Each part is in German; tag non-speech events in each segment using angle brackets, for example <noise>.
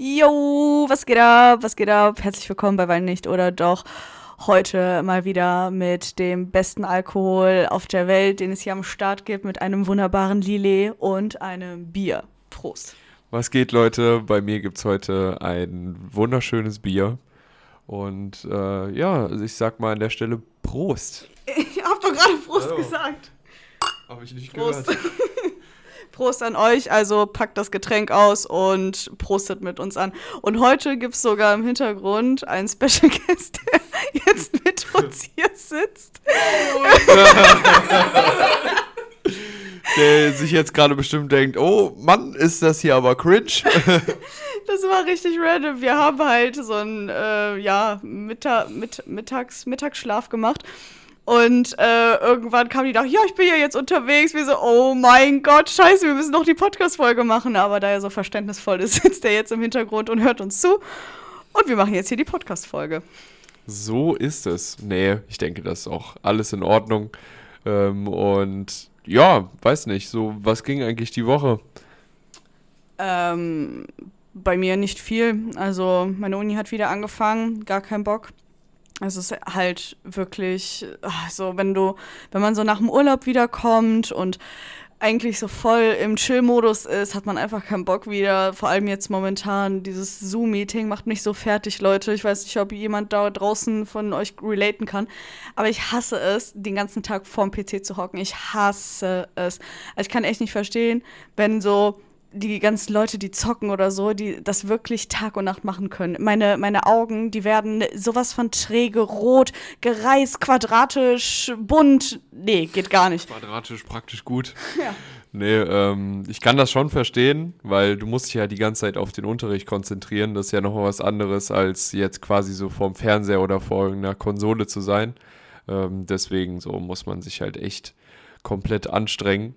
Jo, was geht ab? Was geht ab? Herzlich willkommen bei Wein nicht oder doch. Heute mal wieder mit dem besten Alkohol auf der Welt, den es hier am Start gibt, mit einem wunderbaren Lillet und einem Bier. Prost. Was geht, Leute? Bei mir gibt es heute ein wunderschönes Bier. Und äh, ja, ich sag mal an der Stelle Prost. <laughs> Ich hab doch gerade Prost oh. gesagt. Hab ich nicht Prost. gehört. <laughs> Prost an euch. Also packt das Getränk aus und prostet mit uns an. Und heute gibt es sogar im Hintergrund einen Special Guest, der jetzt mit uns hier sitzt. <laughs> der sich jetzt gerade bestimmt denkt, oh Mann, ist das hier aber cringe. <laughs> das war richtig random. Wir haben halt so einen äh, ja, Mittag, mit, Mittags, Mittagsschlaf gemacht. Und äh, irgendwann kam die da, ja, ich bin ja jetzt unterwegs. Wir so, oh mein Gott, scheiße, wir müssen noch die Podcast-Folge machen. Aber da er so verständnisvoll ist, <laughs> sitzt er jetzt im Hintergrund und hört uns zu. Und wir machen jetzt hier die Podcast-Folge. So ist es. Nee, ich denke, das ist auch alles in Ordnung. Ähm, und ja, weiß nicht, so, was ging eigentlich die Woche? Ähm, bei mir nicht viel. Also, meine Uni hat wieder angefangen, gar keinen Bock. Es ist halt wirklich ach, so, wenn du, wenn man so nach dem Urlaub wiederkommt und eigentlich so voll im Chill-Modus ist, hat man einfach keinen Bock wieder. Vor allem jetzt momentan, dieses Zoom-Meeting macht mich so fertig, Leute. Ich weiß nicht, ob jemand da draußen von euch relaten kann. Aber ich hasse es, den ganzen Tag vorm PC zu hocken. Ich hasse es. Also ich kann echt nicht verstehen, wenn so die ganzen Leute, die zocken oder so, die das wirklich Tag und Nacht machen können. Meine, meine Augen, die werden sowas von träge, rot, gereißt, quadratisch, bunt. Nee, geht gar nicht. Quadratisch praktisch gut. <laughs> Ja. Nee, ähm, ich kann das schon verstehen, weil du musst dich ja die ganze Zeit auf den Unterricht konzentrieren. Das ist ja nochmal was anderes, als jetzt quasi so vorm Fernseher oder vor irgendeiner Konsole zu sein. Ähm, deswegen so muss man sich halt echt komplett anstrengen.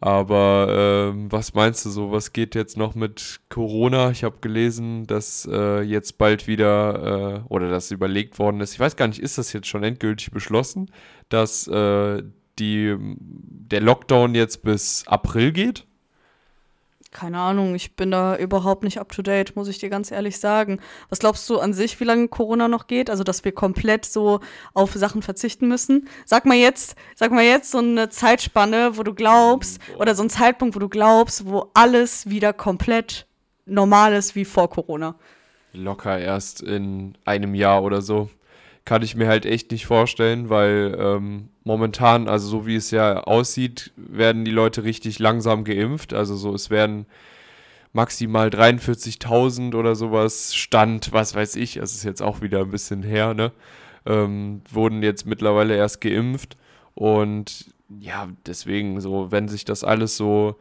Aber ähm, was meinst du so? Was geht jetzt noch mit Corona? Ich habe gelesen, dass äh, jetzt bald wieder äh, oder dass überlegt worden ist. Ich weiß gar nicht, ist das jetzt schon endgültig beschlossen, dass äh, die, der Lockdown jetzt bis April geht? Keine Ahnung, ich bin da überhaupt nicht up to date, muss ich dir ganz ehrlich sagen. Was glaubst du an sich, wie lange Corona noch geht? Also, dass wir komplett so auf Sachen verzichten müssen? Sag mal jetzt, sag mal jetzt so eine Zeitspanne, wo du glaubst, oder so ein Zeitpunkt, wo du glaubst, wo alles wieder komplett normal ist wie vor Corona. Locker erst in einem Jahr oder so kann ich mir halt echt nicht vorstellen, weil ähm, momentan, also so wie es ja aussieht, werden die Leute richtig langsam geimpft. Also so, es werden maximal 43.000 oder sowas Stand, was weiß ich, es ist jetzt auch wieder ein bisschen her, ne? Ähm, wurden jetzt mittlerweile erst geimpft und ja, deswegen so, wenn sich das alles so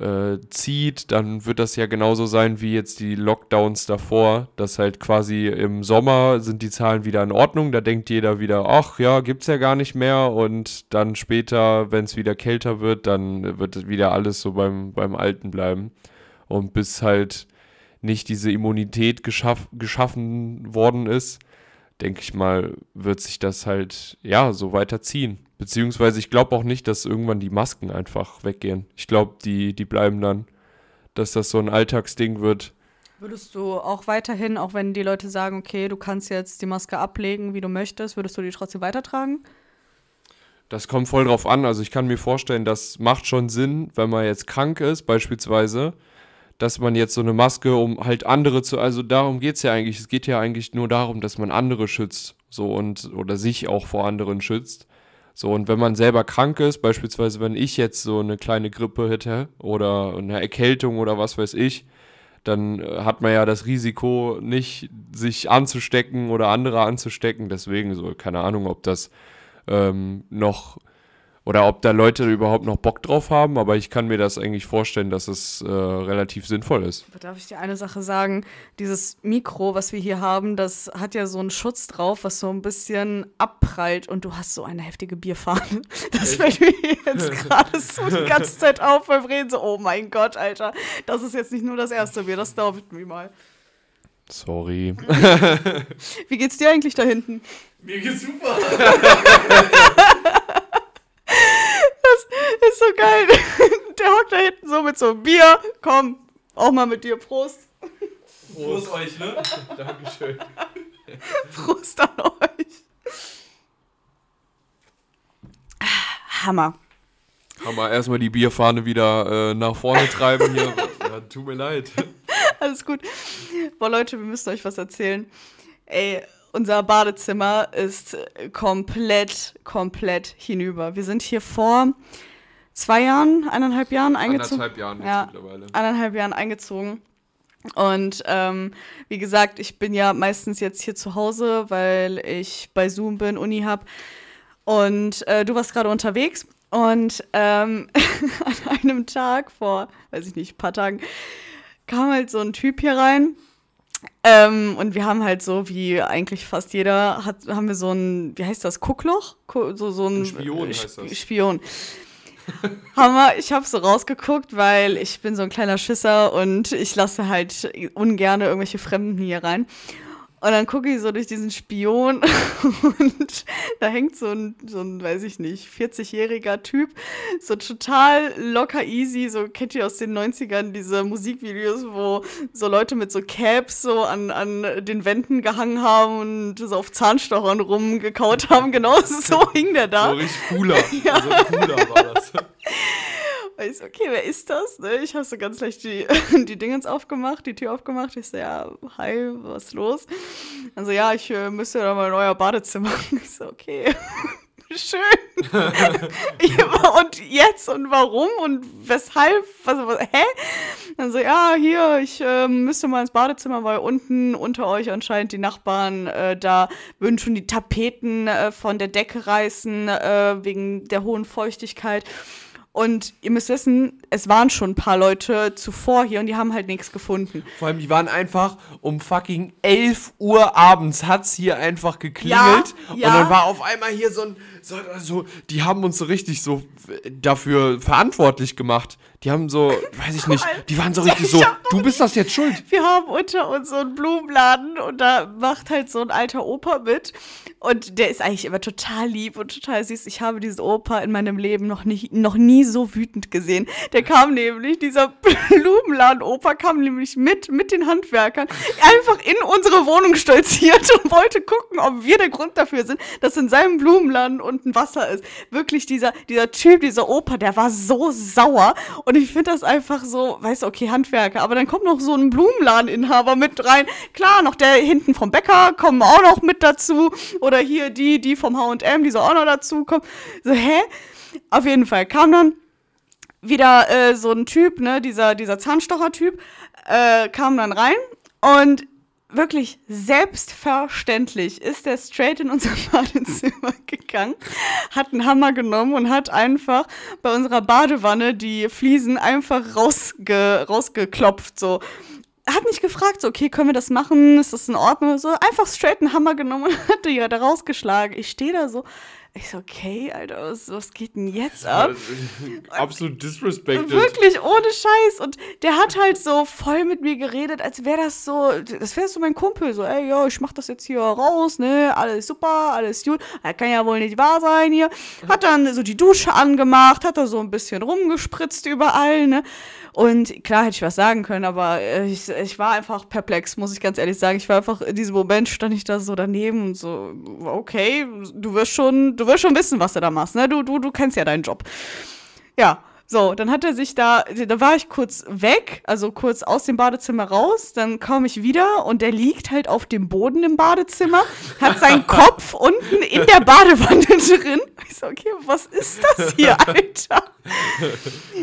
äh, zieht, dann wird das ja genauso sein wie jetzt die Lockdowns davor, dass halt quasi im Sommer sind die Zahlen wieder in Ordnung, da denkt jeder wieder, ach ja, gibt's ja gar nicht mehr und dann später, wenn es wieder kälter wird, dann wird wieder alles so beim, beim Alten bleiben. Und bis halt nicht diese Immunität geschaff, geschaffen worden ist, denke ich mal, wird sich das halt, ja, so weiterziehen. Beziehungsweise ich glaube auch nicht, dass irgendwann die Masken einfach weggehen. Ich glaube, die, die bleiben dann, dass das so ein Alltagsding wird. Würdest du auch weiterhin, auch wenn die Leute sagen, okay, du kannst jetzt die Maske ablegen, wie du möchtest, würdest du die trotzdem weitertragen? Das kommt voll drauf an. Also ich kann mir vorstellen, das macht schon Sinn, wenn man jetzt krank ist, beispielsweise, dass man jetzt so eine Maske, um halt andere zu, also darum geht es ja eigentlich. Es geht ja eigentlich nur darum, dass man andere schützt. So und oder sich auch vor anderen schützt. So, und wenn man selber krank ist, beispielsweise wenn ich jetzt so eine kleine Grippe hätte oder eine Erkältung oder was weiß ich, dann äh, hat man ja das Risiko nicht, sich anzustecken oder andere anzustecken. Deswegen so, keine Ahnung, ob das ähm, noch oder ob da Leute überhaupt noch Bock drauf haben, aber ich kann mir das eigentlich vorstellen, dass es äh, relativ sinnvoll ist. Darf ich dir eine Sache sagen? Dieses Mikro, was wir hier haben, das hat ja so einen Schutz drauf, was so ein bisschen abprallt und du hast so eine heftige Bierfahne. <laughs> Das fällt mir jetzt <laughs> gerade so die ganze Zeit auf beim Reden. So, oh mein Gott, Alter, das ist jetzt nicht nur das erste Bier, das dauert mir mal. Sorry. <laughs> Wie geht's dir eigentlich da hinten? Mir geht's super. So geil. <laughs> Der hockt da hinten so mit so einem Bier. Komm, auch mal mit dir. Prost. Prost euch, ne? <laughs> Dankeschön. Prost an euch. Hammer. Hammer, erstmal die Bierfahne wieder äh, nach vorne treiben hier. <laughs> ja, tut mir leid. Alles gut. Boah, Leute, wir müssen euch was erzählen. Ey, unser Badezimmer ist komplett, komplett hinüber. Wir sind hier vor zwei Jahren, eineinhalb Jahren eingezogen. Anderthalb Jahren ja, mittlerweile. Eineinhalb Jahren eingezogen. Und ähm, wie gesagt, ich bin ja meistens jetzt hier zu Hause, weil ich bei Zoom bin, Uni habe. Und äh, du warst gerade unterwegs. Und ähm, <laughs> an einem Tag vor, weiß ich nicht, paar Tagen, kam halt so ein Typ hier rein. Ähm, und wir haben halt so, wie eigentlich fast jeder, hat, haben wir so ein, wie heißt das, Guckloch? Gu- So, so ein, Ein Spion äh, heißt das. Spion. <laughs> Hammer, ich habe so rausgeguckt, weil ich bin so ein kleiner Schisser und ich lasse halt ungerne irgendwelche Fremden hier rein. Und dann gucke ich so durch diesen Spion <laughs> und da hängt so ein, so ein, weiß ich nicht, 40-jähriger Typ, so total locker easy, so kennt ihr aus den 90ern diese Musikvideos, wo so Leute mit so Caps so an, an den Wänden gehangen haben und so auf Zahnstochern rumgekaut haben. Genau <laughs> so hing der da. So richtig cooler. So cooler war das. <laughs> Und ich so, okay, wer ist das? Ne? Ich habe so ganz leicht die, <laughs> die Dingens aufgemacht, die Tür aufgemacht. Ich so, ja, hi, was ist los? Also, ja, ich äh, müsste da mal in euer Badezimmer. <laughs> Ich so, okay. <laughs> Schön. und jetzt und warum und weshalb? Was, was, hä? Dann so, ja, hier, ich äh, müsste mal ins Badezimmer, weil unten unter euch anscheinend die Nachbarn äh, da würden schon die Tapeten äh, von der Decke reißen, äh, wegen der hohen Feuchtigkeit. Und ihr müsst wissen, es waren schon ein paar Leute zuvor hier und die haben halt nichts gefunden. Vor allem, die waren einfach um fucking 11 Uhr abends hat's hier einfach geklingelt. Ja, ja. Und dann war auf einmal hier so ein, so, so, die haben uns so richtig so dafür verantwortlich gemacht. Die haben so, weiß ich nicht, die waren so <laughs> richtig Ich so, du bist das jetzt schuld. Wir haben unter uns so einen Blumenladen und da macht halt so ein alter Opa mit. Und der ist eigentlich immer total lieb und total süß. Ich habe diesen Opa in meinem Leben noch, nicht, noch nie so wütend gesehen. Der kam nämlich, dieser <laughs> Blumenladen-Opa kam nämlich mit, mit den Handwerkern, einfach in unsere Wohnung stolziert und wollte gucken, ob wir der Grund dafür sind, dass in seinem Blumenladen unten Wasser ist. Wirklich dieser, dieser Typ, dieser Opa, der war so sauer. Und ich finde das einfach so, weißt du, okay, Handwerker, aber dann kommt noch so ein Blumenladeninhaber mit rein. Klar, noch der hinten vom Bäcker kommen auch noch mit dazu. Oder hier die, die vom H&M, die so auch noch dazu kommen. So, hä? Auf jeden Fall kam dann wieder äh, so ein Typ, ne, dieser, dieser Zahnstocher-Typ, äh, kam dann rein und wirklich selbstverständlich ist der straight in unser <laughs> Badezimmer gegangen, hat einen Hammer genommen und hat einfach bei unserer Badewanne die Fliesen einfach rausge rausgeklopft, so. Hat nicht gefragt, so, okay, können wir das machen? Ist das in Ordnung? So, einfach straight einen Hammer genommen und <laughs> hat die da rausgeschlagen. Ich stehe da so, ich so, okay, Alter, was, was geht denn jetzt ab? Absolut disrespected. Wirklich ohne Scheiß. Und der hat halt so voll mit mir geredet, als wäre das so, das wäre so mein Kumpel. So, ey, yo, ich mach das jetzt hier raus, ne? Alles super, alles gut. Das kann ja wohl nicht wahr sein hier. Hat dann so die Dusche angemacht, hat da so ein bisschen rumgespritzt überall, ne? Und klar hätte ich was sagen können, aber äh, ich, ich war einfach perplex, muss ich ganz ehrlich sagen. Ich war einfach, in diesem Moment stand ich da so daneben und so, okay, du wirst schon, du wirst schon wissen, was du da machst, ne? Du, du, du kennst ja deinen Job. Ja, so, dann hat er sich da, da war ich kurz weg, also kurz aus dem Badezimmer raus, dann komme ich wieder und der liegt halt auf dem Boden im Badezimmer, hat seinen <laughs> Kopf unten in der Badewanne drin. Ich so, okay, was ist das hier, Alter?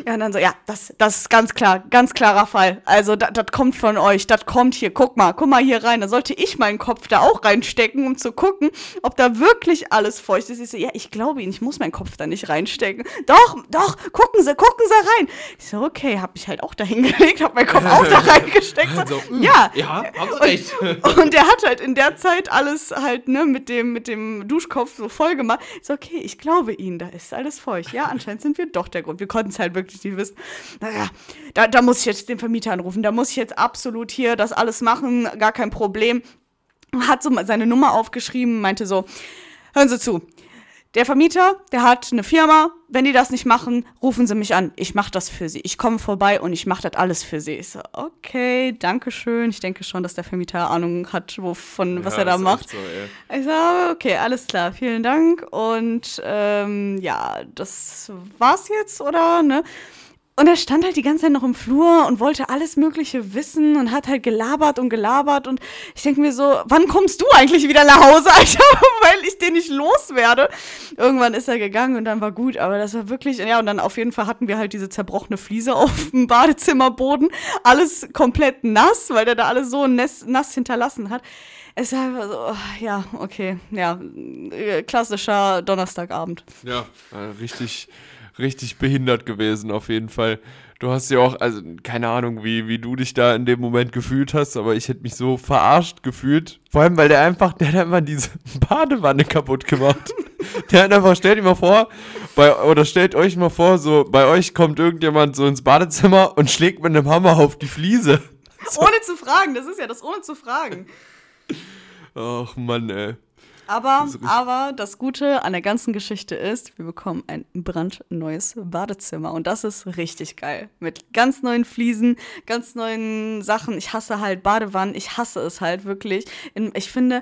Ja, und dann so, ja, das, das ist ganz klar, ganz klarer Fall. Also, das kommt von euch, das kommt hier, guck mal, guck mal hier rein. Da sollte ich meinen Kopf da auch reinstecken, um zu gucken, ob da wirklich alles feucht ist. Ich so, ja, ich glaube Ihnen, ich muss meinen Kopf da nicht reinstecken. Doch, doch, gucken Sie, gucken Sie rein. Ich so, okay, hab mich halt auch da hingelegt, hab meinen Kopf auch da <laughs> reingesteckt. So, So, mm, ja, Ja, haben Sie recht. <laughs> und der hat halt in der Zeit alles halt, ne, mit dem, mit dem Duschkopf so voll gemacht. Ich so, okay, ich glaube Ihnen, da ist alles feucht. Ja, anscheinend sind wir doch der Grund. Wir konnten es halt wirklich nicht wissen. Naja, da, da muss ich jetzt den Vermieter anrufen. Da muss ich jetzt absolut hier das alles machen. Gar kein Problem. Hat so seine Nummer aufgeschrieben, meinte so, hören Sie zu. Der Vermieter, der hat eine Firma. Wenn die das nicht machen, rufen sie mich an. Ich mache das für sie. Ich komme vorbei und ich mache das alles für sie. Ich so, okay, danke schön. Ich denke schon, dass der Vermieter Ahnung hat, wovon, was Ja, er da macht. So. Ich sage, okay, alles klar, vielen Dank. Und ähm, ja, das war's jetzt, oder? Ne? Und er stand halt die ganze Zeit noch im Flur und wollte alles Mögliche wissen und hat halt gelabert und gelabert. Und ich denke mir so, wann kommst du eigentlich wieder nach Hause, <laughs> Alter? Weil ich den nicht loswerde. Irgendwann ist er gegangen und dann war gut. Aber das war wirklich, ja, und dann auf jeden Fall hatten wir halt diese zerbrochene Fliese <laughs> auf dem Badezimmerboden. Alles komplett nass, weil der da alles so nass, nass hinterlassen hat. Es war einfach so, oh, ja, okay, ja, äh, klassischer Donnerstagabend. Ja, äh, richtig, richtig behindert gewesen auf jeden Fall. Du hast ja auch, also keine Ahnung, wie, wie du dich da in dem Moment gefühlt hast, aber ich hätte mich so verarscht gefühlt. Vor allem, weil der einfach, der hat einfach diese <laughs> Badewanne kaputt gemacht. Der hat einfach, stellt dir mal vor, bei, oder stellt euch mal vor, so, bei euch kommt irgendjemand so ins Badezimmer und schlägt mit einem Hammer auf die Fliese. Ohne zu fragen, das ist ja das ohne zu fragen. Ach Mann, ey. Aber, Das aber das Gute an der ganzen Geschichte ist, wir bekommen ein brandneues Badezimmer. Und das ist richtig geil. Mit ganz neuen Fliesen, ganz neuen Sachen. Ich hasse halt Badewannen. Ich hasse es halt wirklich. Ich finde,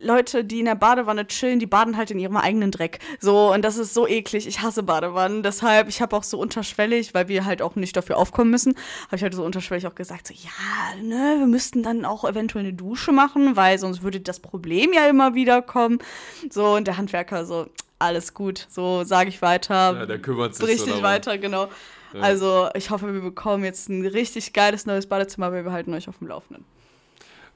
Leute, die in der Badewanne chillen, die baden halt in ihrem eigenen Dreck. So, und das ist so eklig. Ich hasse Badewannen. Deshalb, ich habe auch so unterschwellig, weil wir halt auch nicht dafür aufkommen müssen, habe ich halt so unterschwellig auch gesagt, so, ja, ne, wir müssten dann auch eventuell eine Dusche machen, weil sonst würde das Problem ja immer wieder kommen. So, und der Handwerker so, alles gut, so sage ich weiter. Ja, der kümmert sich so Richtig darum. weiter, genau. Ja. Also, ich hoffe, wir bekommen jetzt ein richtig geiles neues Badezimmer, aber wir halten euch auf dem Laufenden.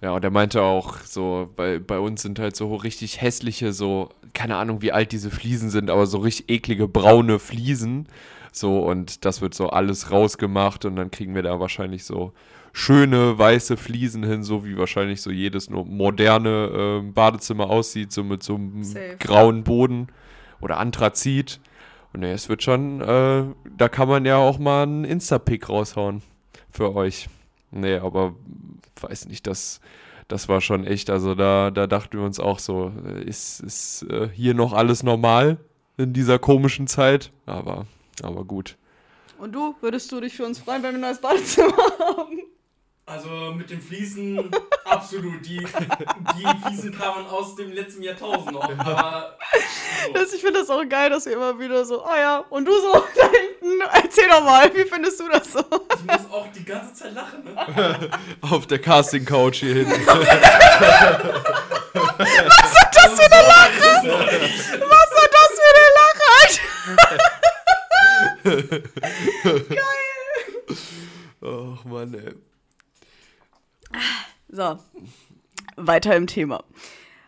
Ja, und er meinte auch, so, bei, bei uns sind halt so richtig hässliche, so, keine Ahnung, wie alt diese Fliesen sind, aber so richtig eklige braune Fliesen. So, und das wird so alles rausgemacht und dann kriegen wir da wahrscheinlich so schöne weiße Fliesen hin, so wie wahrscheinlich so jedes nur moderne ähm, Badezimmer aussieht, so mit so einem Safe. grauen Boden oder Anthrazit. Und ja, es wird schon, äh, da kann man ja auch mal einen Insta-Pick raushauen für euch. Nee, aber weiß nicht, das, das war schon echt, also da, da dachten wir uns auch so, ist, ist äh, hier noch alles normal in dieser komischen Zeit? Aber, aber gut. Und du, würdest du dich für uns freuen, wenn wir ein neues Badezimmer <laughs> haben? Also mit den Fliesen <laughs> absolut. Die, die Fliesen kamen aus dem letzten Jahrtausend noch. Aber so. Das, ich finde das auch geil, dass wir immer wieder so, ah ja, und du so <laughs> da hinten, erzähl doch mal, wie findest du das so? ich muss auch die ganze Zeit lachen. Ne? <laughs> Auf der Casting-Couch hier hinten. Was ist das für eine Lache? Was war das für eine Lache? Ach Mann, ey. So, weiter im Thema.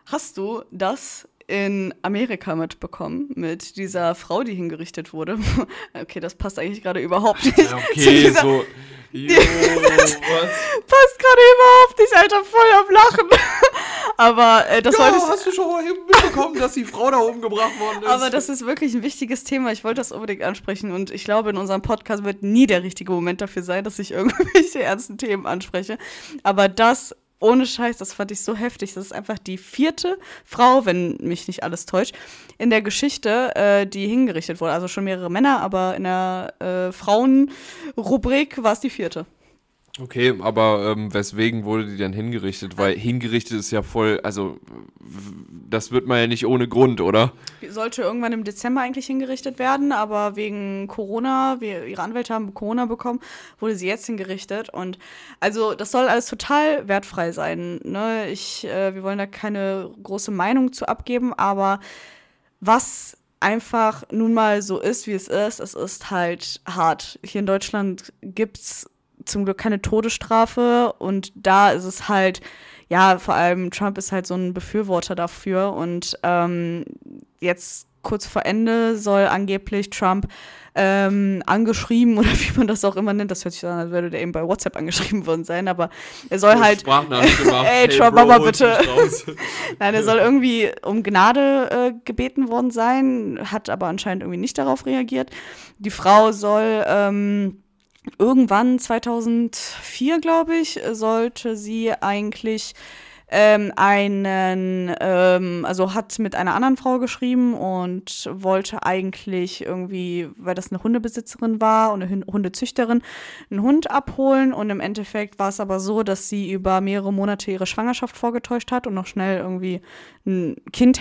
Hast du das in Amerika mitbekommen mit dieser Frau, die hingerichtet wurde? <laughs> Okay, das passt eigentlich gerade überhaupt nicht. Okay, <laughs> dieser, so. <laughs> Jo? Passt gerade überhaupt nicht, Alter, voll am Lachen. Aber äh, das wollte ich. hast du schon mal mitbekommen, dass die Frau da umgebracht worden ist? Aber das ist wirklich ein wichtiges Thema. Ich wollte das unbedingt ansprechen und ich glaube, in unserem Podcast wird nie der richtige Moment dafür sein, dass ich <laughs> irgendwelche ernsten Themen anspreche. Aber das, ohne Scheiß, das fand ich so heftig. Das ist einfach die vierte Frau, wenn mich nicht alles täuscht, in der Geschichte, äh, die hingerichtet wurde. Also schon mehrere Männer, aber in der äh, Frauenrubrik war es die vierte. Okay, aber ähm, weswegen wurde die dann hingerichtet? Weil hingerichtet ist ja voll, also das wird man ja nicht ohne Grund, oder? Sollte irgendwann im Dezember eigentlich hingerichtet werden, aber wegen Corona, wir, ihre Anwälte haben Corona bekommen, wurde sie jetzt hingerichtet. Und also das soll alles total wertfrei sein. Ne? Ich, äh, wir wollen da keine große Meinung zu abgeben, aber was einfach nun mal so ist, wie es ist, es ist halt hart. Hier in Deutschland gibt's zum Glück keine Todesstrafe und da ist es halt, ja, vor allem Trump ist halt so ein Befürworter dafür und ähm, jetzt kurz vor Ende soll angeblich Trump ähm, angeschrieben <laughs> oder wie man das auch immer nennt, das hört sich so an, als würde der eben bei WhatsApp angeschrieben worden sein, aber er soll halt, Sprachnachricht gemacht. <laughs> Ey, hey, Trump, Bro, Mama, hol's bitte. <laughs> Nein, er soll irgendwie um Gnade äh, gebeten worden sein, hat aber anscheinend irgendwie nicht darauf reagiert. Die Frau soll ähm, irgendwann 2004, glaube ich, sollte sie eigentlich ähm, einen, ähm, also hat mit einer anderen Frau geschrieben und wollte eigentlich irgendwie, weil das eine Hundebesitzerin war und eine Hundezüchterin, einen Hund abholen. Und im Endeffekt war es aber so, dass sie über mehrere Monate ihre Schwangerschaft vorgetäuscht hat und noch schnell irgendwie ein Kind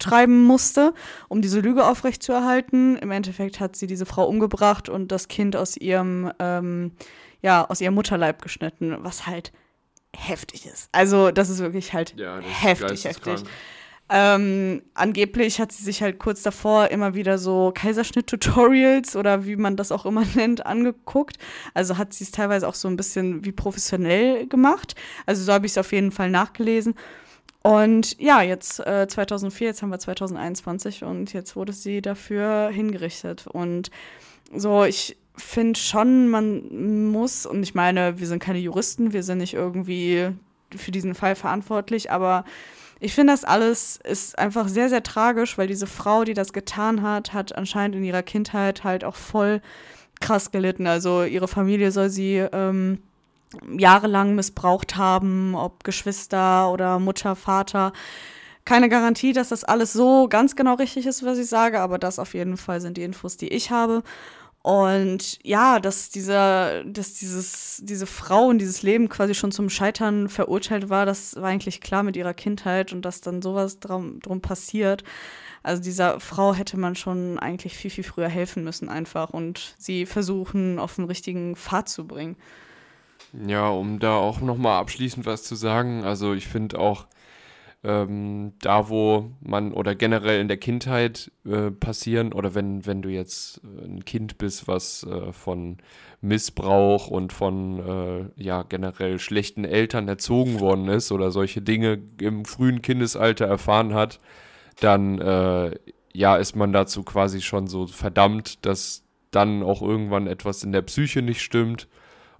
herbeitreiben musste, um diese Lüge aufrechtzuerhalten. Im Endeffekt hat sie diese Frau umgebracht und das Kind aus ihrem, ähm, ja, aus ihrem Mutterleib geschnitten, was halt heftig ist. Also das ist wirklich halt ja, heftig, heftig. Ähm, angeblich hat sie sich halt kurz davor immer wieder so Kaiserschnitt-Tutorials oder wie man das auch immer <laughs> nennt, angeguckt. Also hat sie es teilweise auch so ein bisschen wie professionell gemacht. Also so habe ich es auf jeden Fall nachgelesen. Und ja, jetzt äh, 2004, jetzt haben wir 2021 und jetzt wurde sie dafür hingerichtet. Und so, ich finde schon, man muss, und ich meine, wir sind keine Juristen, wir sind nicht irgendwie für diesen Fall verantwortlich, aber ich finde, das alles ist einfach sehr, sehr tragisch, weil diese Frau, die das getan hat, hat anscheinend in ihrer Kindheit halt auch voll krass gelitten. Also ihre Familie soll sie ähm, jahrelang missbraucht haben, ob Geschwister oder Mutter, Vater. Keine Garantie, dass das alles so ganz genau richtig ist, was ich sage, aber das auf jeden Fall sind die Infos, die ich habe. Und ja, dass dieser, dass dieses, diese Frau und dieses Leben quasi schon zum Scheitern verurteilt war, das war eigentlich klar mit ihrer Kindheit und dass dann sowas drum, drum passiert. Also dieser Frau hätte man schon eigentlich viel, viel früher helfen müssen einfach und sie versuchen, auf den richtigen Pfad zu bringen. Ja, um da auch nochmal abschließend was zu sagen, also ich finde auch, ähm, da wo man oder generell in der Kindheit äh, passieren oder wenn, wenn du jetzt äh, ein Kind bist, was äh, von Missbrauch und von äh, ja generell schlechten Eltern erzogen worden ist oder solche Dinge im frühen Kindesalter erfahren hat, dann äh, ja ist man dazu quasi schon so verdammt, dass dann auch irgendwann etwas in der Psyche nicht stimmt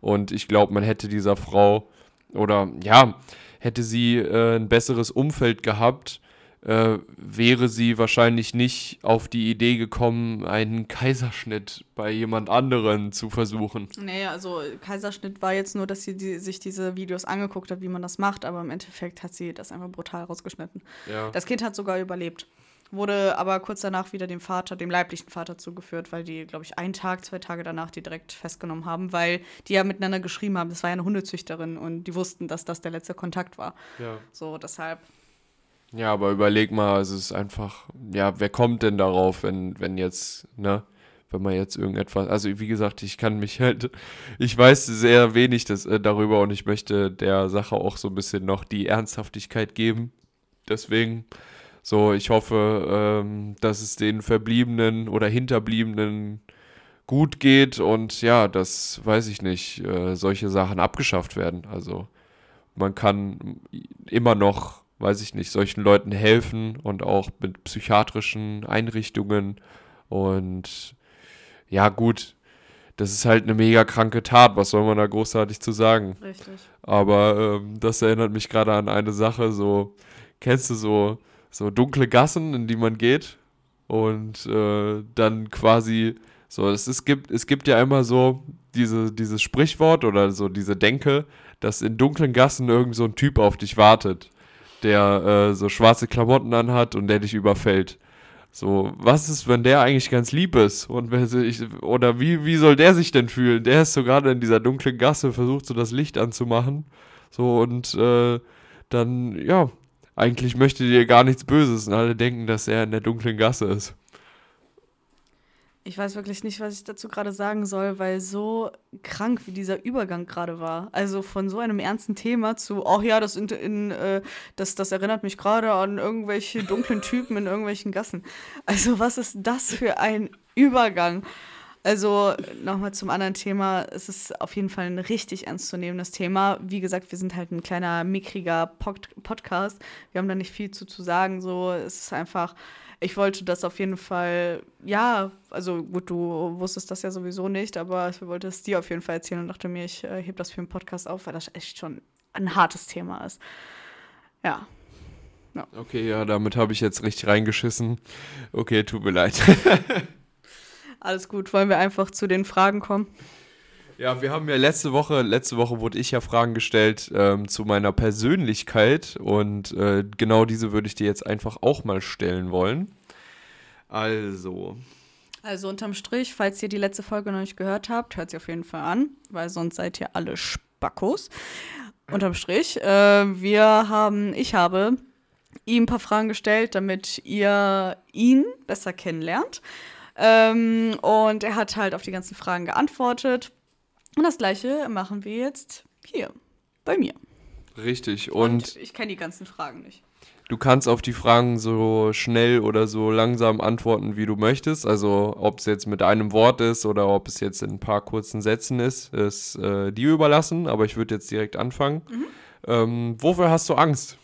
und ich glaube, man hätte dieser Frau oder ja, hätte sie äh, ein besseres Umfeld gehabt, äh, wäre sie wahrscheinlich nicht auf die Idee gekommen, einen Kaiserschnitt bei jemand anderen zu versuchen. Nee, also Kaiserschnitt war jetzt nur, dass sie die, sich diese Videos angeguckt hat, wie man das macht, aber im Endeffekt hat sie das einfach brutal rausgeschnitten. Ja. Das Kind hat sogar überlebt. Wurde aber kurz danach wieder dem Vater, dem leiblichen Vater zugeführt, weil die, glaube ich, einen Tag, zwei Tage danach die direkt festgenommen haben, weil die ja miteinander geschrieben haben. Das war ja eine Hundezüchterin und die wussten, dass das der letzte Kontakt war. Ja. So, deshalb. Ja, aber überleg mal, es ist einfach, ja, wer kommt denn darauf, wenn, wenn jetzt, ne? wenn man jetzt irgendetwas, also wie gesagt, ich kann mich halt, ich weiß sehr wenig das, äh, darüber und ich möchte der Sache auch so ein bisschen noch die Ernsthaftigkeit geben. Deswegen, so, ich hoffe, ähm, dass es den Verbliebenen oder Hinterbliebenen gut geht und ja, das weiß ich nicht, äh, solche Sachen abgeschafft werden. Also man kann immer noch, weiß ich nicht, solchen Leuten helfen und auch mit psychiatrischen Einrichtungen und ja, gut, das ist halt eine mega kranke Tat, was soll man da großartig zu sagen? Richtig. Aber ähm, das erinnert mich gerade an eine Sache, so, kennst du so so dunkle Gassen, in die man geht und äh, dann quasi so, es, es, gibt, es gibt ja immer so diese, dieses Sprichwort oder so diese Denke, dass in dunklen Gassen irgend so ein Typ auf dich wartet, der äh, so schwarze Klamotten anhat und der dich überfällt. So, was ist, wenn der eigentlich ganz lieb ist? Und wenn sich, oder wie, wie soll der sich denn fühlen? Der ist so gerade in dieser dunklen Gasse, versucht so das Licht anzumachen. So, und äh, dann, ja, eigentlich möchte dir gar nichts Böses und alle denken, dass er in der dunklen Gasse ist. Ich weiß wirklich nicht, was ich dazu gerade sagen soll, weil so krank wie dieser Übergang gerade war. Also von so einem ernsten Thema zu, ach ja, das, in, in äh, das, das erinnert mich gerade an irgendwelche dunklen Typen in irgendwelchen Gassen. Also was ist das für ein Übergang? Also nochmal zum anderen Thema. Es ist auf jeden Fall ein richtig ernstzunehmendes Thema. Wie gesagt, wir sind halt ein kleiner, mickriger Pod Podcast. Wir haben da nicht viel zu, zu sagen. So, es ist einfach, ich wollte das auf jeden Fall, ja, also gut, du wusstest das ja sowieso nicht, aber ich wollte es dir auf jeden Fall erzählen und dachte mir, ich äh, hebe das für einen Podcast auf, weil das echt schon ein hartes Thema ist. Ja. ja. Okay, ja, damit habe ich jetzt richtig reingeschissen. Okay, tut mir leid. <laughs> Alles gut, wollen wir einfach zu den Fragen kommen? Ja, wir haben ja letzte Woche, letzte Woche wurde ich ja Fragen gestellt ähm, zu meiner Persönlichkeit und äh, genau diese würde ich dir jetzt einfach auch mal stellen wollen. Also, Also unterm Strich, falls ihr die letzte Folge noch nicht gehört habt, hört sie auf jeden Fall an, weil sonst seid ihr alle Spackos. Unterm Strich, äh, wir haben, ich habe ihm ein paar Fragen gestellt, damit ihr ihn besser kennenlernt. Ähm, und er hat halt auf die ganzen Fragen geantwortet. Und das gleiche machen wir jetzt hier bei mir. richtig. Und, Und ich kenne die ganzen Fragen nicht. du kannst auf die Fragen so schnell oder so langsam antworten, wie du möchtest. Also, ob es jetzt mit einem Wort ist oder ob es jetzt in ein paar kurzen Sätzen ist, ist äh, dir überlassen. Aber ich würde jetzt direkt anfangen. Ähm, wofür hast du Angst?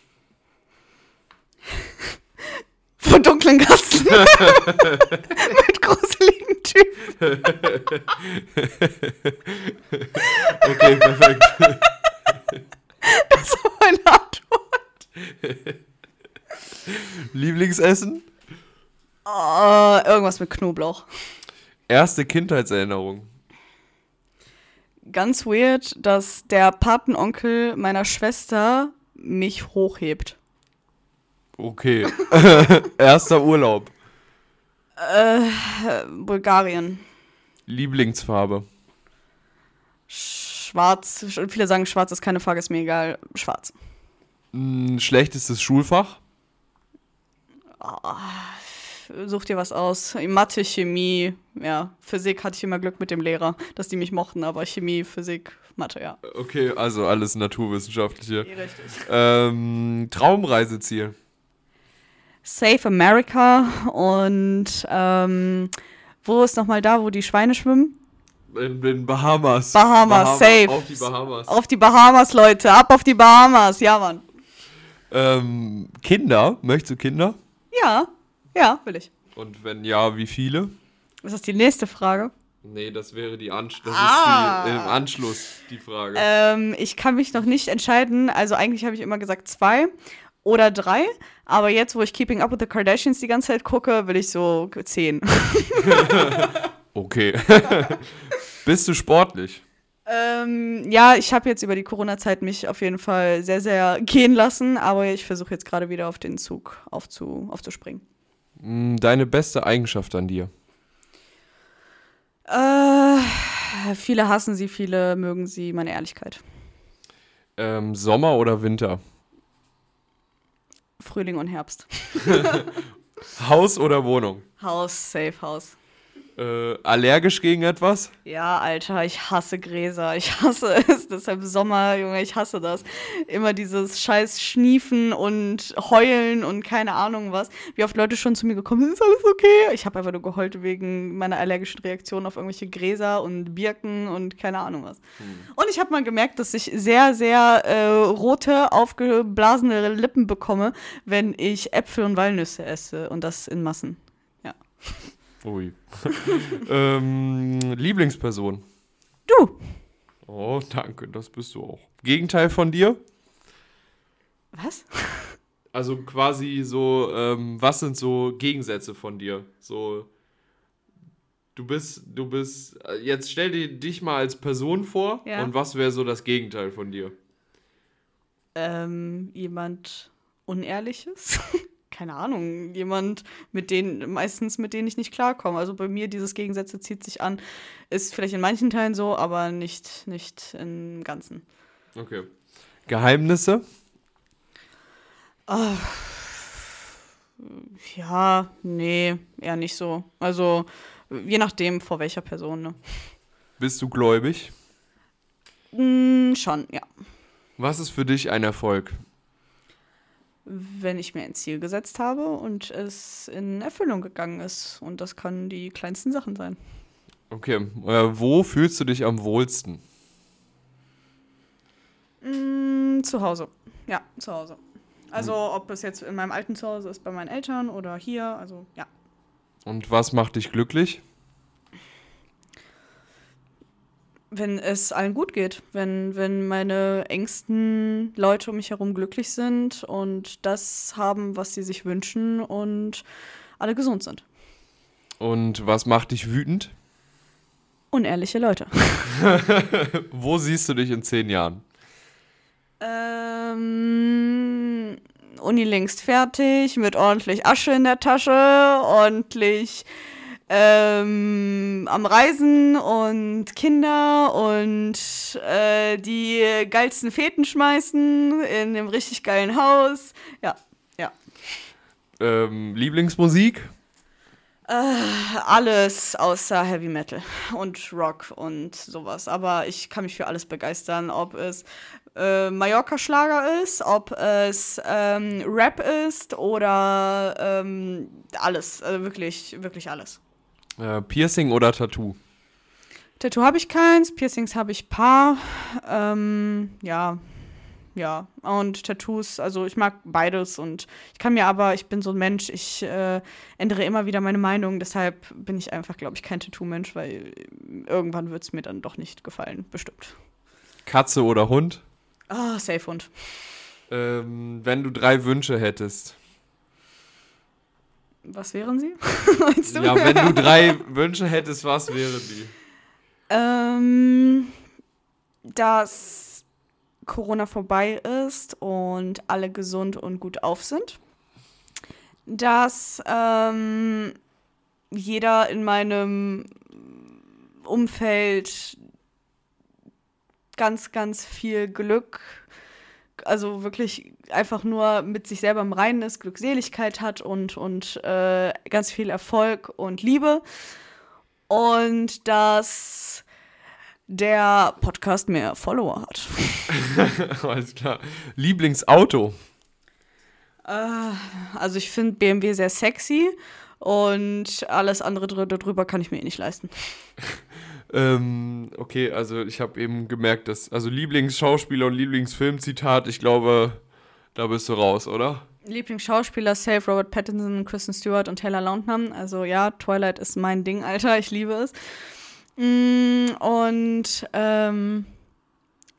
<laughs> Vor dunklen Gassen. <laughs> <laughs> Gruseligen Typen. <laughs> Okay, perfekt. Das war meine Antwort. Lieblingsessen? Oh, irgendwas mit Knoblauch. Erste Kindheitserinnerung. Ganz weird, dass der Patenonkel meiner Schwester mich hochhebt. Okay. <laughs> Erster Urlaub. Äh, Bulgarien. Lieblingsfarbe. Schwarz. Viele sagen, schwarz ist keine Frage, ist mir egal. Schwarz. Hm, schlechtestes Schulfach. Such dir was aus. Mathe, Chemie, ja. Physik hatte ich immer Glück mit dem Lehrer, dass die mich mochten, aber Chemie, Physik, Mathe, ja. Okay, also alles naturwissenschaftliche. Richtig. Ähm, Traumreiseziel. Safe America und ähm, wo ist nochmal da, wo die Schweine schwimmen? In, in Bahamas. Bahamas, safe. Auf die Bahamas. Auf die Bahamas, Leute. Ab auf die Bahamas. Ja, Mann. Ähm, Kinder. Möchtest du Kinder? Ja, ja, will ich. Und wenn ja, wie viele? Ist das die nächste Frage? Nee, das wäre die Ansch das Ah. ist die, im Anschluss die Frage. Ähm, ich kann mich noch nicht entscheiden. Also eigentlich habe ich immer gesagt zwei oder drei. Aber jetzt, wo ich Keeping Up with the Kardashians die ganze Zeit gucke, will ich so zehn. <laughs> Okay. Bist du sportlich? ähm, ja, ich habe jetzt über die Corona-Zeit mich auf jeden Fall sehr, sehr gehen lassen. Aber ich versuche jetzt gerade wieder auf den Zug aufzu aufzuspringen. Hm, Deine beste Eigenschaft an dir? Äh, viele hassen sie, viele mögen sie, meine Ehrlichkeit. Ähm, Sommer oder Winter? Frühling und Herbst. <laughs> Haus oder Wohnung? Haus, safe Haus. Äh, allergisch gegen etwas? Ja, Alter, ich hasse Gräser. Ich hasse <laughs> es. Deshalb Sommer, Junge, ich hasse das. Immer dieses scheiß Schniefen und Heulen und keine Ahnung was. Wie oft Leute schon zu mir gekommen sind, ist alles okay? Ich habe einfach nur geheult wegen meiner allergischen Reaktion auf irgendwelche Gräser und Birken und keine Ahnung was. Und ich habe mal gemerkt, dass ich sehr, sehr äh, rote, aufgeblasene Lippen bekomme, wenn ich Äpfel und Walnüsse esse und das in Massen. Ja. Ui. <laughs> ähm, Lieblingsperson? Du! Oh, danke, das bist du auch. Gegenteil von dir? Was? Also quasi so, ähm, was sind so Gegensätze von dir? So, du bist, du bist, äh, jetzt stell dir dich mal als Person vor Ja. und was wäre so das Gegenteil von dir? ähm, jemand Unehrliches. <laughs> Keine Ahnung, jemand, mit denen, meistens mit denen ich nicht klarkomme. Also bei mir dieses Gegensätze zieht sich an, ist vielleicht in manchen Teilen so, aber nicht, nicht im Ganzen. Okay. Geheimnisse? Ja, nee, eher nicht so. Also je nachdem, vor welcher Person, ne? Bist du gläubig? Mm, schon, ja. Was ist für dich ein Erfolg? Wenn ich mir ein Ziel gesetzt habe und es in Erfüllung gegangen ist. Und das können die kleinsten Sachen sein. Okay. Äh, wo fühlst du dich am wohlsten? Mm, zu Hause. Ja, zu Hause. Also, ob es jetzt in meinem alten Zuhause ist, bei meinen Eltern oder hier, also ja. Und was macht dich glücklich? Wenn es allen gut geht, wenn, wenn meine engsten Leute um mich herum glücklich sind und das haben, was sie sich wünschen und alle gesund sind. Und was macht dich wütend? unehrliche Leute. <laughs> Wo siehst du dich in zehn Jahren? Ähm, Uni längst fertig, mit ordentlich Asche in der Tasche, ordentlich ähm, am Reisen und Kinder und äh, die geilsten Feten schmeißen in dem richtig geilen Haus. Ja, ja. Ähm, Lieblingsmusik? Äh, alles außer Heavy Metal und Rock und sowas. Aber ich kann mich für alles begeistern, ob es äh, Mallorca-Schlager ist, ob es ähm, Rap ist oder ähm, alles. Also wirklich, wirklich alles. Äh, Piercing oder Tattoo? Tattoo habe ich keins, Piercings habe ich paar. Ähm, ja, ja. Und Tattoos, also ich mag beides und ich kann mir aber, ich bin so ein Mensch, ich äh, ändere immer wieder meine Meinung, deshalb bin ich einfach, glaube ich, kein Tattoo-Mensch, weil irgendwann wird es mir dann doch nicht gefallen, bestimmt. Katze oder Hund? Ah, safe Hund. Ähm, wenn du drei Wünsche hättest. Was wären sie? <laughs> Meinst du? Ja, wenn du drei Wünsche hättest, was wären die? Ähm, dass Corona vorbei ist und alle gesund und gut auf sind. Dass ähm, jeder in meinem Umfeld ganz, ganz viel Glück also wirklich einfach nur mit sich selber im Reinen ist, Glückseligkeit hat und, und äh, ganz viel Erfolg und Liebe. Und dass der Podcast mehr Follower hat. <laughs> Alles klar. Lieblingsauto? Äh, also ich finde BMW sehr sexy und alles andere darüber kann ich mir eh nicht leisten. <laughs> Ähm, okay, also ich habe eben gemerkt, dass, also Lieblingsschauspieler und Lieblingsfilmzitat, ich glaube, da bist du raus, oder? Lieblingsschauspieler safe Robert Pattinson, Kristen Stewart und Taylor Lautner. Also ja, Twilight ist mein Ding, Alter, ich liebe es. Mm, und ähm,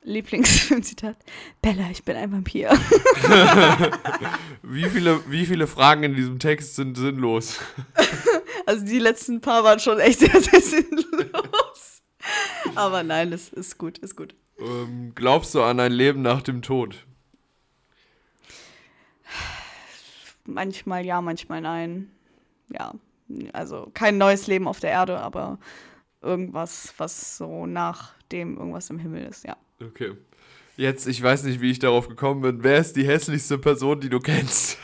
Lieblingsfilmzitat: Bella, ich bin ein Vampir. <laughs> wie, viele, wie viele Fragen in diesem Text sind sinnlos? <laughs> Also die letzten paar waren schon echt sehr, sehr sinnlos. Aber nein, es ist gut, ist gut. Ähm, glaubst du an ein Leben nach dem Tod? Manchmal ja, manchmal nein. Ja, also kein neues Leben auf der Erde, aber irgendwas, was so nach dem irgendwas im Himmel ist, ja. Okay. Jetzt, ich weiß nicht, wie ich darauf gekommen bin. Wer ist die hässlichste Person, die du kennst?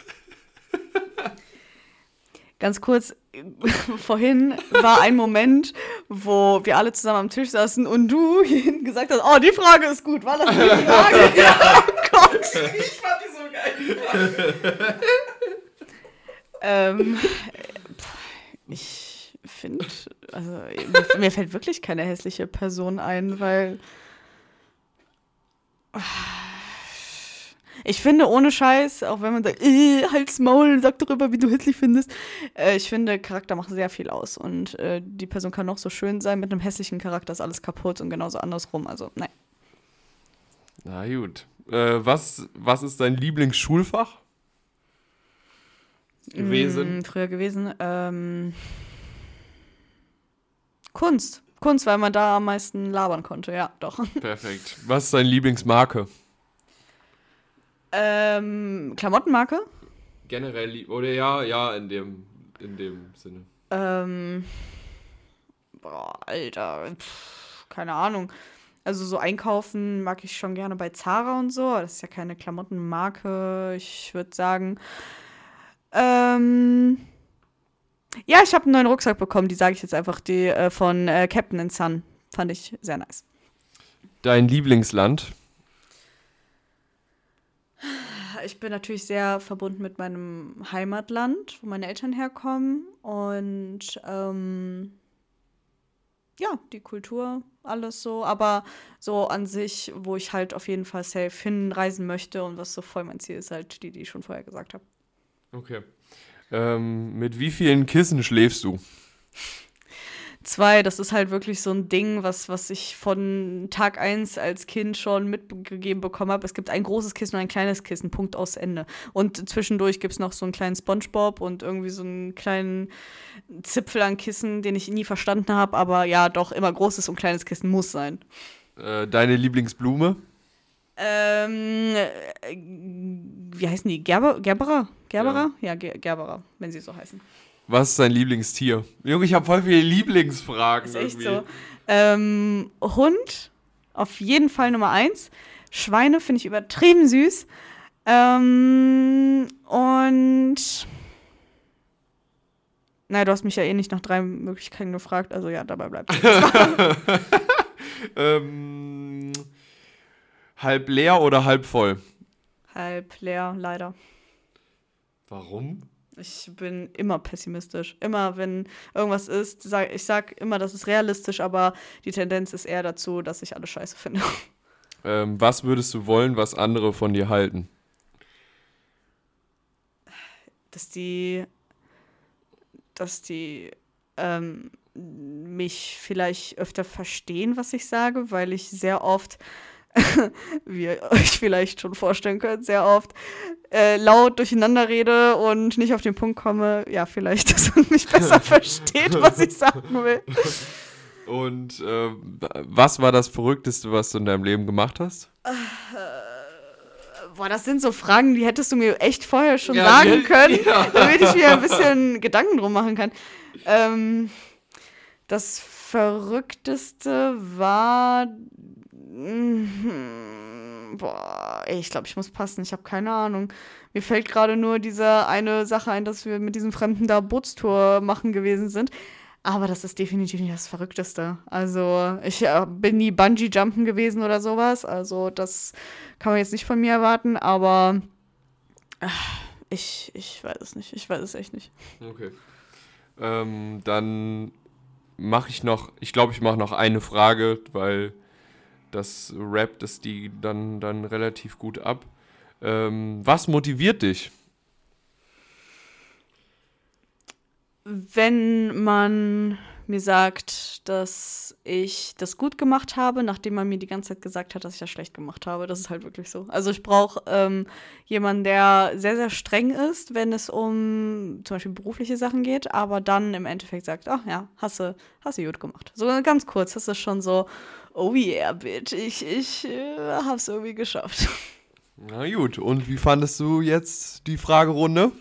Ganz kurz, vorhin war ein Moment, wo wir alle zusammen am Tisch saßen und du <laughs> gesagt hast, oh, die Frage ist gut, war das die <laughs> Frage? ja, oh Gott. Ich fand die so geil, ähm, ich finde, also mir, mir fällt wirklich keine hässliche Person ein, weil ich finde, ohne Scheiß, auch wenn man sagt, äh, halt's Maul, sag darüber, wie du hässlich findest, äh, ich finde, Charakter macht sehr viel aus. Und äh, die Person kann noch so schön sein, mit einem hässlichen Charakter ist alles kaputt und genauso andersrum. Also, nein. Na gut. Äh, was, was ist dein Lieblingsschulfach? Gewesen? Mm, früher gewesen. Ähm, Kunst. Kunst, weil man da am meisten labern konnte, ja, doch. <laughs> Perfekt. Was ist deine Lieblingsmarke? Ähm, Klamottenmarke? Generell, oder ja, ja, in dem, in dem Sinne. Ähm, boah, Alter, pff, keine Ahnung. Also so einkaufen mag ich schon gerne bei Zara und so. Das ist ja keine Klamottenmarke. Ich würde sagen, ähm, ja, ich habe einen neuen Rucksack bekommen. Die sage ich jetzt einfach, die äh, von äh, Captain Sun. Fand ich sehr nice. Dein Lieblingsland? ich bin natürlich sehr verbunden mit meinem Heimatland, wo meine Eltern herkommen. Und ähm, ja, die Kultur, alles so. Aber so an sich, wo ich halt auf jeden Fall safe hinreisen möchte und was so voll mein Ziel ist, halt die, die ich schon vorher gesagt habe. Okay. Ähm, mit wie vielen Kissen schläfst du? Zwei, das ist halt wirklich so ein Ding, was, was ich von Tag eins als Kind schon mitgegeben bekommen habe. Es gibt ein großes Kissen und ein kleines Kissen, Punkt aus Ende. Und zwischendurch gibt es noch so einen kleinen Spongebob und irgendwie so einen kleinen Zipfel an Kissen, den ich nie verstanden habe. Aber ja, doch, immer großes und kleines Kissen muss sein. Äh, deine Lieblingsblume? Ähm, äh, wie heißen die? Gerber, Gerberer? Gerberer? Ja, Ger Gerberer, wenn sie so heißen. Was ist dein Lieblingstier? Junge, ich habe voll viele Lieblingsfragen. Ist echt irgendwie. so. Ähm, Hund, auf jeden Fall Nummer eins. Schweine finde ich übertrieben süß. Ähm, und. Nein, du hast mich ja eh nicht nach drei Möglichkeiten gefragt, also ja, dabei bleibt <laughs> Ähm, halb leer oder halb voll? Halb leer, leider. Warum? Ich bin immer pessimistisch. Immer, wenn irgendwas ist, sag, ich sag immer, das ist realistisch, aber die Tendenz ist eher dazu, dass ich alles scheiße finde. <laughs> Ähm, was würdest du wollen, was andere von dir halten? Dass die, dass die ähm, mich vielleicht öfter verstehen, was ich sage, weil ich sehr oft, <laughs> wie ihr euch vielleicht schon vorstellen könnt, sehr oft äh, laut durcheinander rede und nicht auf den Punkt komme. Ja, vielleicht, <laughs> dass man mich besser <laughs> versteht, was ich sagen will. Und äh, was war das Verrückteste, was du in deinem Leben gemacht hast? Boah, das sind so Fragen, die hättest du mir echt vorher schon Ja, sagen wir- können, ja. damit ich mir ein bisschen Gedanken drum machen kann. Ähm, das Verrückteste war. Mhm, Boah, ich glaube, ich muss passen. Ich habe keine Ahnung. Mir fällt gerade nur diese eine Sache ein, dass wir mit diesem Fremden da Bootstour machen gewesen sind. Aber das ist definitiv nicht das Verrückteste. Also, ich äh, bin nie Bungee-Jumpen gewesen oder sowas. Also, das kann man jetzt nicht von mir erwarten. Aber äh, ich, ich weiß es nicht. Ich weiß es echt nicht. Okay. Ähm, dann mache ich noch, ich glaube, ich mache noch eine Frage, weil das rappt es die dann, dann relativ gut ab. Ähm, was motiviert dich? Wenn man mir sagt, dass ich das gut gemacht habe, nachdem man mir die ganze Zeit gesagt hat, dass ich das schlecht gemacht habe, das ist halt wirklich so. Also ich brauche ähm, jemanden, der sehr, sehr streng ist, wenn es um zum Beispiel berufliche Sachen geht, aber dann im Endeffekt sagt, ach ja, hast du, hast du gut gemacht. So ganz kurz, das ist schon so, oh yeah, bitch, ich, ich äh, hab's irgendwie geschafft. Na gut, und wie fandest du jetzt die Fragerunde?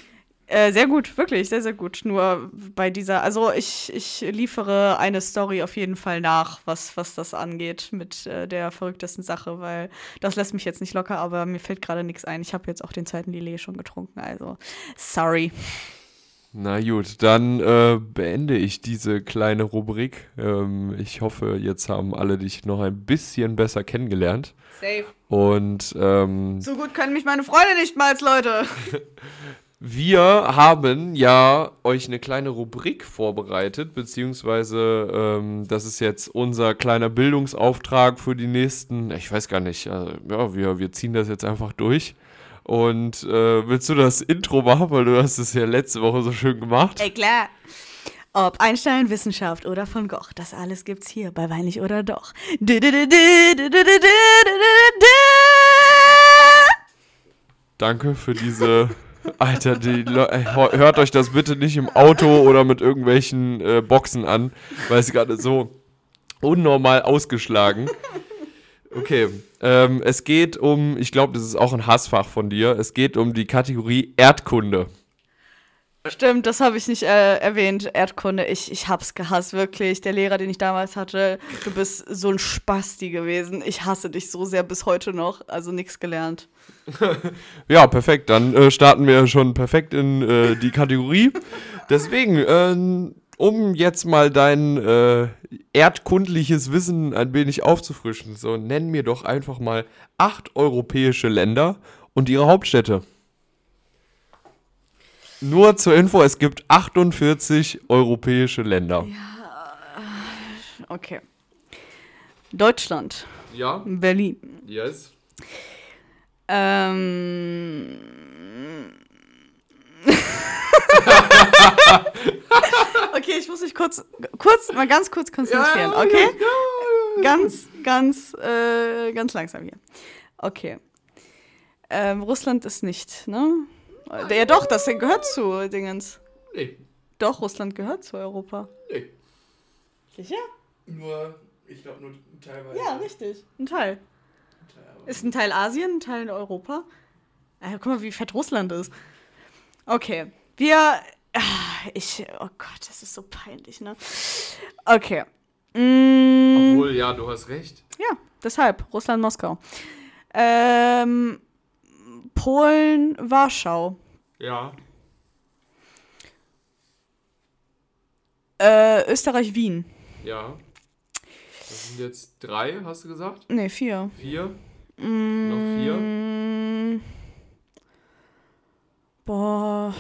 Äh, sehr gut, wirklich, sehr, sehr gut. Nur bei dieser, also ich, ich liefere eine Story auf jeden Fall nach, was, was das angeht mit äh, der verrücktesten Sache, weil das lässt mich jetzt nicht locker, aber mir fällt gerade nichts ein. Ich habe jetzt auch den zweiten Lillet schon getrunken, also sorry. Na gut, dann äh, beende ich diese kleine Rubrik. Ähm, ich hoffe, jetzt haben alle dich noch ein bisschen besser kennengelernt. Safe. Und ähm, So gut können mich meine Freunde nicht mal, Leute. <laughs> Wir haben ja euch eine kleine Rubrik vorbereitet, beziehungsweise ähm, das ist jetzt unser kleiner Bildungsauftrag für die nächsten, ich weiß gar nicht, also, ja, wir, wir ziehen das jetzt einfach durch. Und äh, willst du das Intro machen, weil du hast es ja letzte Woche so schön gemacht? Ey, klar. Ob Einstein, Wissenschaft oder von Goch, das alles gibt's hier bei Weinlich oder Doch. Danke für diese Alter, die ey, hört euch das bitte nicht im Auto oder mit irgendwelchen äh, Boxen an, weil es gerade so unnormal ausgeschlagen. Okay, ähm, es geht um, ich glaube, das ist auch ein Hassfach von dir. Es geht um die Kategorie Erdkunde. Stimmt, das habe ich nicht äh, erwähnt. Erdkunde, ich, ich hab's gehasst, wirklich. Der Lehrer, den ich damals hatte, du bist so ein Spasti gewesen. Ich hasse dich so sehr bis heute noch. Also nichts gelernt. <laughs> Ja, perfekt. Dann äh, starten wir schon perfekt in äh, die Kategorie. <laughs> Deswegen, ähm, um jetzt mal dein äh, erdkundliches Wissen ein wenig aufzufrischen, so nenn mir doch einfach mal acht europäische Länder und ihre Hauptstädte. Nur zur Info, es gibt 48 europäische Länder. Okay. Deutschland, Ja, Berlin. yes. Ähm. okay, <laughs> Okay, ich muss mich kurz, kurz, mal ganz kurz konzentrieren, okay? Ganz, ganz, äh, ganz langsam hier. Okay. Ähm, Russland ist nicht, ne? Ja, doch, das gehört zu Dingens. Nee, Doch, Russland gehört zu Europa. nee. Sicher? Nur, ich glaube nur teilweise. Ja, richtig. Ein Teil. Teilweise. Ist ein Teil Asien, ein Teil Europa? Äh, guck mal, wie fett Russland ist. Okay. Wir. Ah, Ich. Oh Gott, das ist so peinlich, ne? Okay. Mm, Obwohl, ja, du hast recht. ja, deshalb. Russland, Moskau. Ähm. Polen, Warschau. Ja. Äh, Österreich, Wien. Ja. Das sind jetzt drei, hast du gesagt? Ne, vier. Vier? Noch vier? Mm, boah.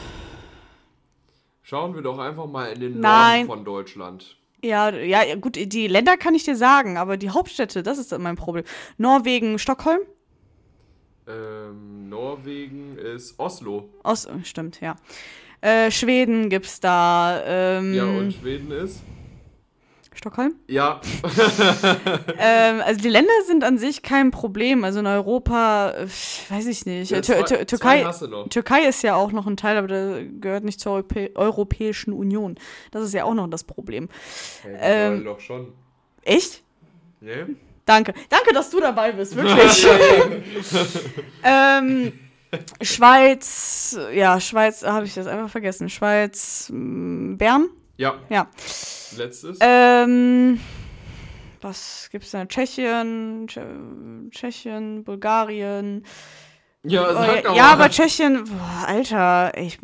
Schauen wir doch einfach mal in den Nein. Norden von Deutschland. Ja, ja, gut, die Länder kann ich dir sagen, aber die Hauptstädte, das ist mein Problem. Norwegen, Stockholm? Ähm, Norwegen ist Oslo. Ost, stimmt, ja. Äh, Schweden gibt's da. Ähm, Ja, und Schweden ist? Stockholm? Ja. <laughs> ähm, also die Länder sind an sich kein Problem. Also in Europa, weiß ich nicht. Ja, zwei- Tür Türkei. Türkei ist ja auch noch ein Teil, aber der gehört nicht zur Europä Europäischen Union. Das ist ja auch noch das Problem. Hey, Ähm, doch schon. Echt? Nee? Danke. Danke, dass du dabei bist, wirklich. <laughs> ähm, Schweiz, ja, Schweiz, habe ich das einfach vergessen. Schweiz, mh, Bern? Ja. Ja. Letztes? Ähm, was gibt's da? Tschechien, Tsche- Tschechien, Bulgarien. ja, Oh, sag ja, doch ja, aber Tschechien, boah, Alter, ich,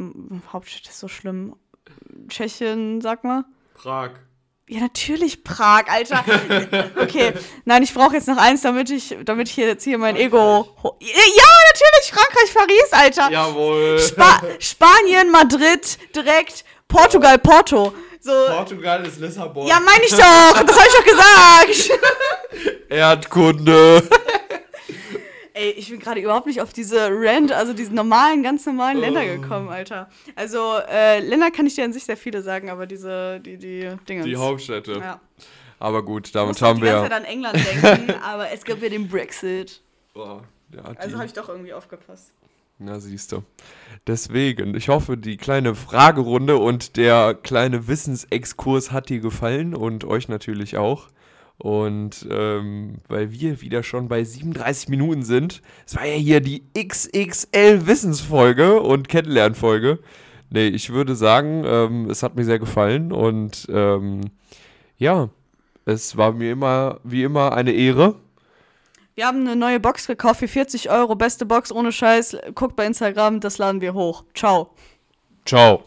Hauptstadt ist so schlimm. Tschechien, sag mal. Prag. Ja, natürlich Prag, Alter. <laughs> Okay, nein, ich brauche jetzt noch eins, damit ich, damit ich hier jetzt hier mein Ego. Ja, natürlich Frankreich, Paris, Alter. Jawohl. Spa Spanien, Madrid, direkt Portugal, Porto. So. Portugal ist Lissabon. Ja, meine ich doch. Das habe ich doch gesagt. <laughs> Erdkunde. <laughs> Ey, ich bin gerade überhaupt nicht auf diese Rand, also diese normalen, ganz normalen Länder Oh. gekommen, Alter. Also, äh, Länder kann ich dir an sich sehr viele sagen, aber diese, die, die Dinge. Die Hauptstädte. Ja. Aber gut, Ich damit musste haben wir. Zeit an England denken, <laughs> aber es gab ja den Brexit. Boah, ja, die, Also habe ich doch irgendwie aufgepasst. Na, siehst du. Deswegen, ich hoffe, die kleine Fragerunde und der kleine Wissensexkurs hat dir gefallen und euch natürlich auch. Und ähm, weil wir wieder schon bei 37 Minuten sind, es war ja hier die XXL Wissensfolge und Kennenlernfolge. Nee, ich würde sagen, ähm, es hat mir sehr gefallen und ähm, ja, es war mir immer, wie immer, eine Ehre. Wir haben eine neue Box gekauft für 40 Euro. Beste Box ohne Scheiß. Guckt bei Instagram, das laden wir hoch. Ciao. Ciao.